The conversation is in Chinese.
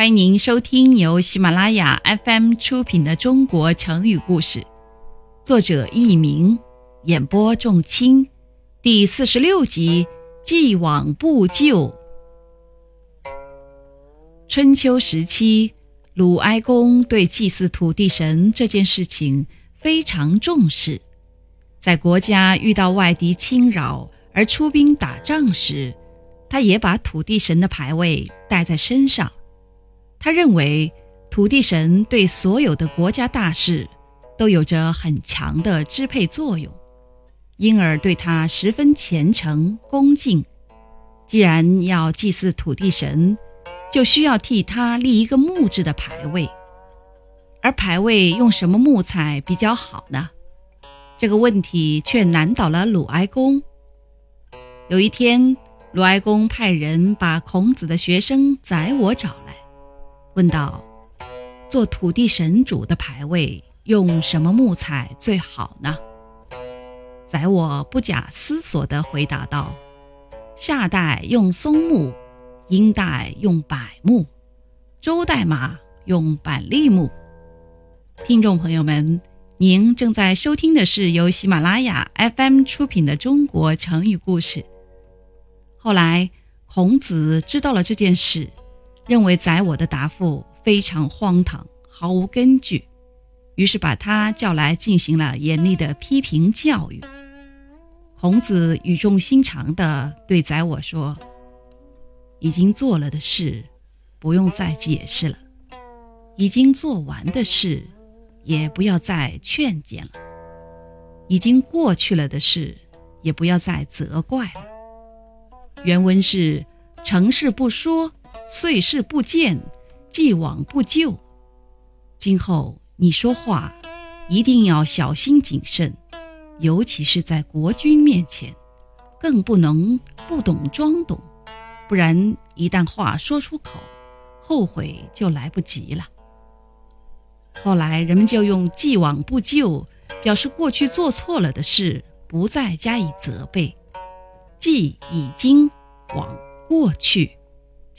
欢迎您收听由喜马拉雅 FM 出品的《中国成语故事》，作者佚名，演播仲卿，第四十六集：既往不咎。春秋时期，鲁哀公对祭祀土地神这件事情非常重视，在国家遇到外敌侵扰而出兵打仗时，他也把土地神的牌位带在身上。他认为土地神对所有的国家大事都有着很强的支配作用，因而对他十分虔诚恭敬。既然要祭祀土地神，就需要替他立一个木质的牌位。而牌位用什么木材比较好呢？这个问题却难倒了鲁哀公。有一天，鲁哀公派人把孔子的学生宰我找。问道：“做土地神主的牌位用什么木材最好呢？”宰我不假思索地回答道：“夏代用松木，殷代用柏木，周代嘛用板栗木。”听众朋友们，您正在收听的是由喜马拉雅 FM 出品的《中国成语故事》。后来，孔子知道了这件事。认为宰我的答复非常荒唐，毫无根据，于是把他叫来进行了严厉的批评教育。孔子语重心长地对宰我说：“已经做了的事，不用再解释了；已经做完的事，也不要再劝谏了；已经过去了的事，也不要再责怪了。”原文是：“成事不说。”岁事不见，既往不咎。今后你说话一定要小心谨慎，尤其是在国君面前，更不能不懂装懂，不然一旦话说出口，后悔就来不及了。后来人们就用“既往不咎”表示过去做错了的事不再加以责备，既已经往过去。